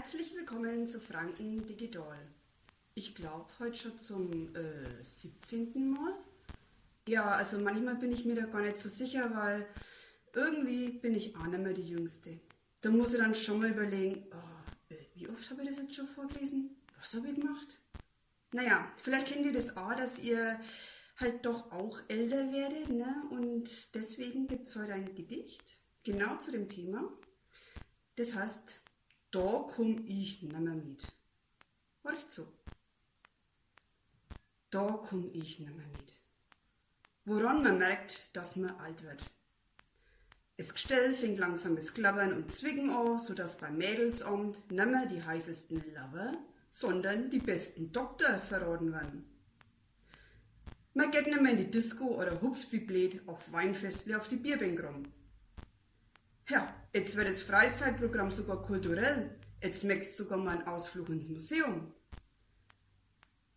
Herzlich willkommen zu Franken Digital. Ich glaube heute schon zum äh, 17. Mal. Ja, also manchmal bin ich mir da gar nicht so sicher, weil irgendwie bin ich auch nicht mehr die Jüngste. Da muss ich dann schon mal überlegen, oh, äh, wie oft habe ich das jetzt schon vorgelesen? Was habe ich gemacht? Naja, vielleicht kennt ihr das auch, dass ihr halt doch auch älter werdet, ne? Und deswegen gibt es heute ein Gedicht, genau zu dem Thema. Das heißt, da komm ich nimmer mit. Horcht so. Da komm ich nimmer mit. Woran man merkt, dass man alt wird. Das Gestell fängt langsam das Klappern und Zwicken an, sodass beim Mädelsamt nimmer die heißesten Lover, sondern die besten Doktor verraten werden. Man geht nimmer in die Disco oder hupft wie blöd auf Weinfestle auf die Bierbänk rum. Ja, jetzt wird das Freizeitprogramm sogar kulturell. Jetzt möchtest sogar mal einen Ausflug ins Museum.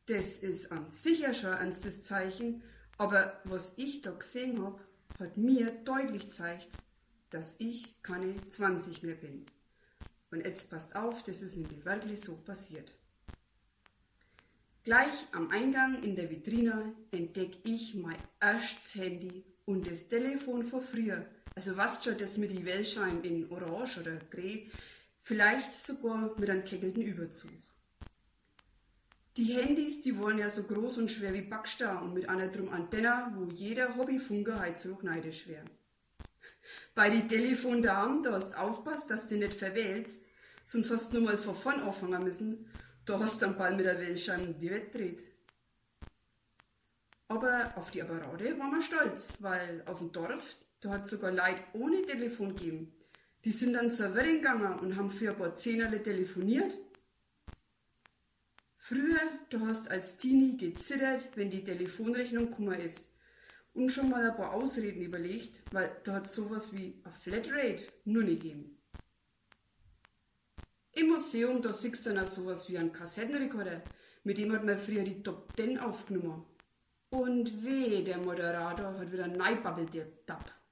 Das ist an sich ja schon ein ernstes Zeichen, aber was ich da gesehen habe, hat mir deutlich gezeigt, dass ich keine 20 mehr bin. Und jetzt passt auf, das ist nämlich wirklich so passiert. Gleich am Eingang in der Vitrine entdecke ich mein erstes Handy und das Telefon von früher. Also was schon das mit die Wellschein in Orange oder Grey, vielleicht sogar mit einem keckelten Überzug. Die Handys, die wollen ja so groß und schwer wie Backstein und mit einer drum Antenne, wo jeder Hobbyfunker heizruch neidisch wäre. Bei die Telefondamen, da hast aufpasst, dass du nicht verwählst, sonst hast du nur mal von vorn anfangen müssen, da hast du dann bald mit der Wellschein die Welt dreht. Aber auf die Apparate waren wir stolz, weil auf dem Dorf, da hat sogar Leute ohne Telefon gegeben. Die sind dann zur Wedding gegangen und haben für ein paar Zehnerle telefoniert. Früher, du hast als Teenie gezittert, wenn die Telefonrechnung gekommen ist. Und schon mal ein paar Ausreden überlegt, weil da hat sowas wie a Flatrate nur nicht gegeben. Im Museum, da siehst du dann auch sowas wie ein Kassettenrekorder, mit dem hat man früher die Top 10 aufgenommen. Und weh, der Moderator hat wieder neibabbelt, der Dapp.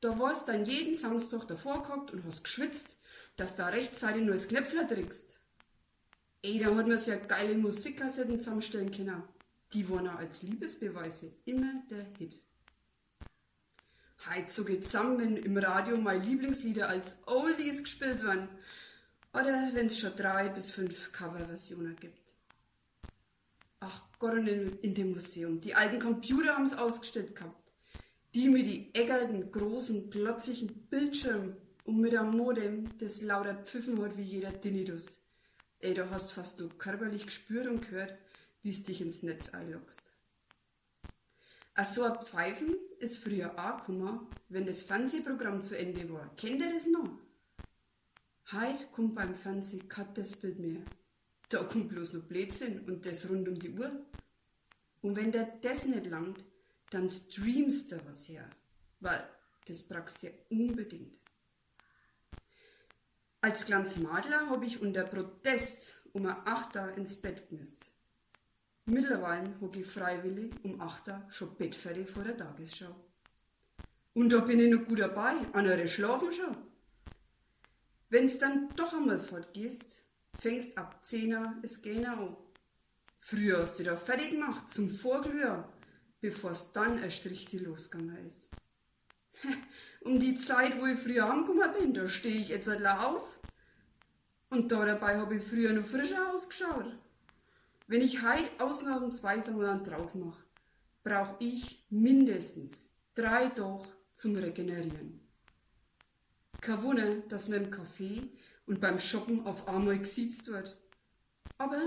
Da warst dann jeden Samstag davor gehockt und hast geschwitzt, dass da rechtzeitig nur das Knöpfler trickst. Ey, da hat man ja geile Musikkassetten zusammenstellen können. Die waren auch als Liebesbeweise immer der Hit. Heute so geht's zusammen, wenn im Radio meine Lieblingslieder als Oldies gespielt werden. Oder wenn es schon drei bis fünf Coverversionen gibt. Ach Gott, und in, in dem Museum. Die alten Computer haben es ausgestellt gehabt. Die mit die eckerten, großen, glotzigen Bildschirmen und mit einem Modem, das lauter pfiffen hat wie jeder Tinnitus. Ey, du hast fast du körperlich gespürt und gehört, wie es dich ins Netz einloggst. Ach so ein Pfeifen ist früher auch gekommen, wenn das Fernsehprogramm zu Ende war. Kennt ihr das noch? Heute kommt beim Fernsehen kein das Bild mehr. Da kommt bloß noch Blödsinn und das rund um die Uhr. Und wenn der das nicht langt, dann streamst du was her. Weil das brauchst du ja unbedingt. Als kleines Madler habe ich unter Protest um ein Achter ins Bett gemisst. Mittlerweile hocke ich freiwillig um Achter schon bettfertig vor der Tagesschau. Und da bin ich noch gut dabei, andere schlafen schon. Wenn's dann doch einmal fortgehst, fängst ab Zehner es Gähner an. Früher hast du da fertig gemacht zum Vorglühen, bevor's dann erst richtig losgegangen ist. um die Zeit, wo ich früher angekommen bin, da stehe ich jetzt halt auf. Und da dabei habe ich früher noch frischer ausgeschaut. Wenn ich heute ausnahmsweise mal einen drauf mache, brauche ich mindestens drei Tage zum Regenerieren. Kein Wunder, dass man im Café und beim Shoppen auf einmal gesiezt wird. Aber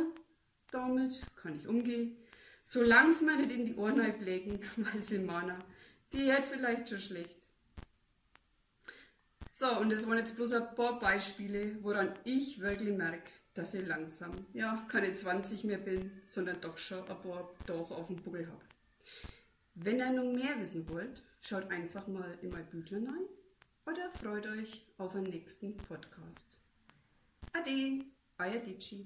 damit kann ich umgehen, solange es mir nicht in die Ohren legen, weil sie meinen, die hat vielleicht schon schlecht. So, und das waren jetzt bloß ein paar Beispiele, woran ich wirklich merke, dass ich langsam, ja, keine 20 mehr bin, sondern doch schon ein paar Tage auf dem Buckel habe. Wenn ihr noch mehr wissen wollt, schaut einfach mal in mein Büchlein rein oder freut euch auf einen nächsten Podcast. Ade, euer Dici.